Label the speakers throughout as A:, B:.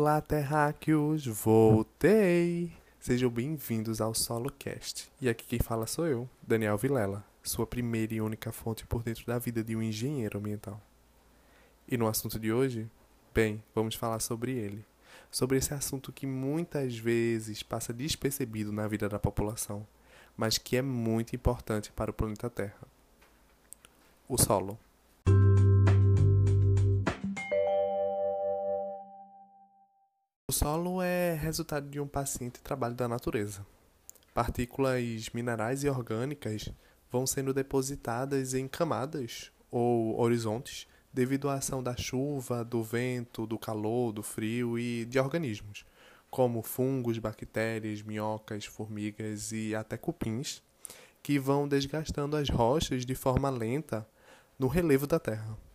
A: Olá, terráqueos! Voltei! Sejam bem-vindos ao SoloCast. E aqui quem fala sou eu, Daniel Vilela, sua primeira e única fonte por dentro da vida de um engenheiro ambiental. E no assunto de hoje, bem, vamos falar sobre ele. Sobre esse assunto que muitas vezes passa despercebido na vida da população, mas que é muito importante para o planeta Terra. O solo. O solo é resultado de um paciente trabalho da natureza. Partículas minerais e orgânicas vão sendo depositadas em camadas ou horizontes devido à ação da chuva, do vento, do calor, do frio e de organismos, como fungos, bactérias, minhocas, formigas e até cupins, que vão desgastando as rochas de forma lenta no relevo da Terra.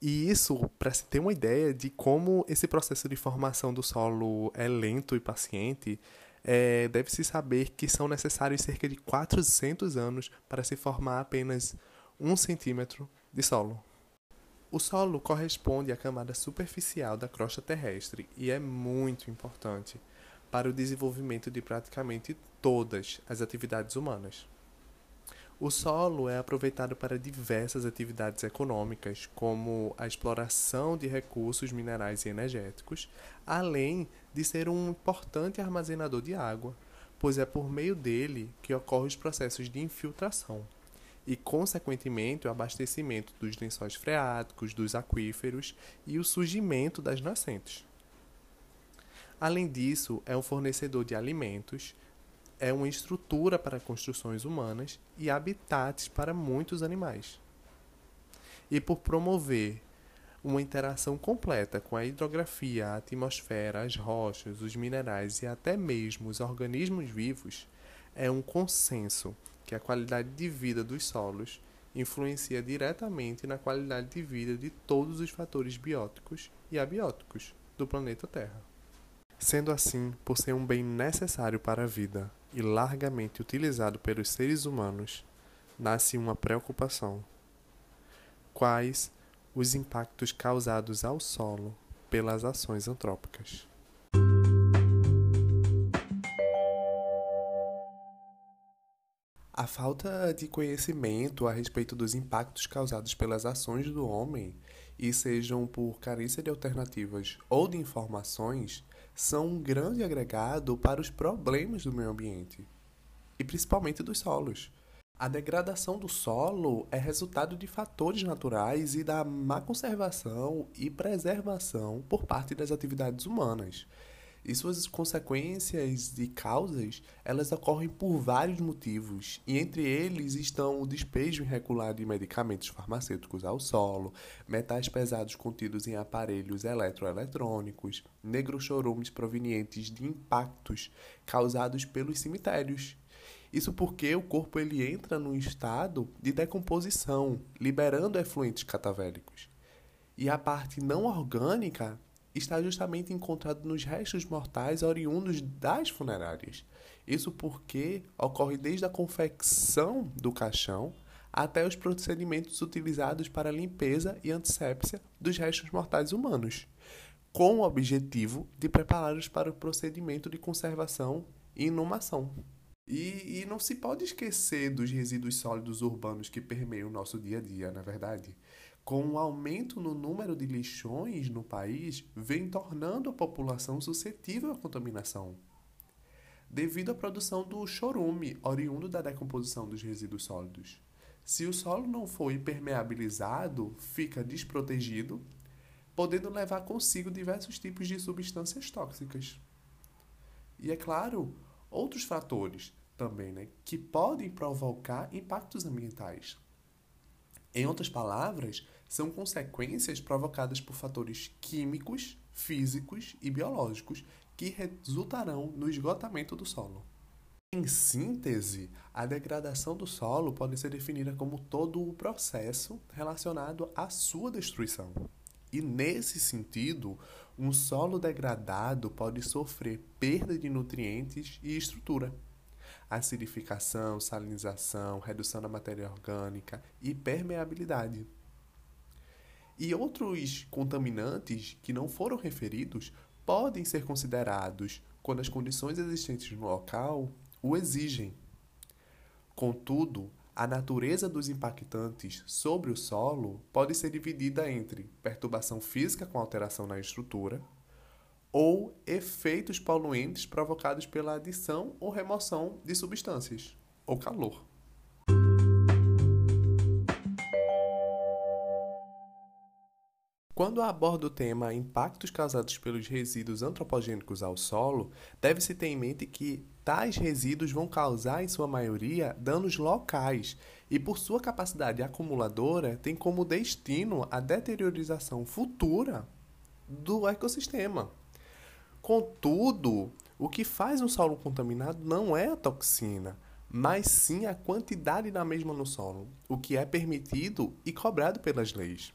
A: E isso, para se ter uma ideia de como esse processo de formação do solo é lento e paciente, é, deve-se saber que são necessários cerca de 400 anos para se formar apenas um centímetro de solo. O solo corresponde à camada superficial da crosta terrestre e é muito importante para o desenvolvimento de praticamente todas as atividades humanas. O solo é aproveitado para diversas atividades econômicas, como a exploração de recursos minerais e energéticos, além de ser um importante armazenador de água, pois é por meio dele que ocorrem os processos de infiltração e, consequentemente, o abastecimento dos lençóis freáticos, dos aquíferos e o surgimento das nascentes. Além disso, é um fornecedor de alimentos, é uma estrutura para construções humanas e habitats para muitos animais. E por promover uma interação completa com a hidrografia, a atmosfera, as rochas, os minerais e até mesmo os organismos vivos, é um consenso que a qualidade de vida dos solos influencia diretamente na qualidade de vida de todos os fatores bióticos e abióticos do planeta Terra. Sendo assim, por ser um bem necessário para a vida e largamente utilizado pelos seres humanos, nasce uma preocupação. Quais os impactos causados ao solo pelas ações antrópicas? A falta de conhecimento a respeito dos impactos causados pelas ações do homem, e sejam por carência de alternativas ou de informações, são um grande agregado para os problemas do meio ambiente e principalmente dos solos. A degradação do solo é resultado de fatores naturais e da má conservação e preservação por parte das atividades humanas. E suas consequências e causas, elas ocorrem por vários motivos, e entre eles estão o despejo irregular de medicamentos farmacêuticos ao solo, metais pesados contidos em aparelhos eletroeletrônicos, negrochorumes provenientes de impactos causados pelos cemitérios. Isso porque o corpo ele entra num estado de decomposição, liberando efluentes catavélicos. E a parte não orgânica está justamente encontrado nos restos mortais oriundos das funerárias. Isso porque ocorre desde a confecção do caixão até os procedimentos utilizados para a limpeza e antissépsia dos restos mortais humanos, com o objetivo de prepará-los para o procedimento de conservação e inumação. E, e não se pode esquecer dos resíduos sólidos urbanos que permeiam o nosso dia a dia, na é verdade com o um aumento no número de lixões no país, vem tornando a população suscetível à contaminação. Devido à produção do chorume, oriundo da decomposição dos resíduos sólidos. Se o solo não for impermeabilizado, fica desprotegido, podendo levar consigo diversos tipos de substâncias tóxicas. E é claro, outros fatores também, né, que podem provocar impactos ambientais. Em outras palavras, são consequências provocadas por fatores químicos, físicos e biológicos que resultarão no esgotamento do solo. Em síntese, a degradação do solo pode ser definida como todo o processo relacionado à sua destruição. E nesse sentido, um solo degradado pode sofrer perda de nutrientes e estrutura. Acidificação, salinização, redução da matéria orgânica e permeabilidade. E outros contaminantes que não foram referidos podem ser considerados quando as condições existentes no local o exigem. Contudo, a natureza dos impactantes sobre o solo pode ser dividida entre perturbação física com alteração na estrutura ou efeitos poluentes provocados pela adição ou remoção de substâncias ou calor. Quando aborda o tema impactos causados pelos resíduos antropogênicos ao solo, deve-se ter em mente que tais resíduos vão causar, em sua maioria, danos locais e, por sua capacidade acumuladora, tem como destino a deteriorização futura do ecossistema. Contudo, o que faz um solo contaminado não é a toxina, mas sim a quantidade da mesma no solo, o que é permitido e cobrado pelas leis.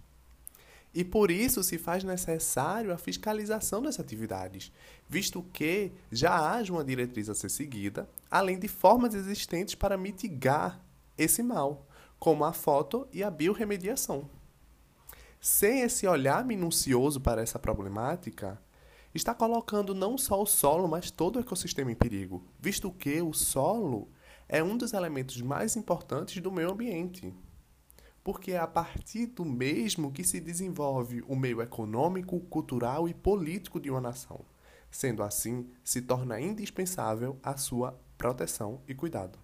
A: E por isso se faz necessário a fiscalização das atividades, visto que já haja uma diretriz a ser seguida, além de formas existentes para mitigar esse mal, como a foto e a biorremediação. Sem esse olhar minucioso para essa problemática, está colocando não só o solo, mas todo o ecossistema em perigo, visto que o solo é um dos elementos mais importantes do meio ambiente porque é a partir do mesmo que se desenvolve o meio econômico, cultural e político de uma nação. Sendo assim, se torna indispensável a sua proteção e cuidado.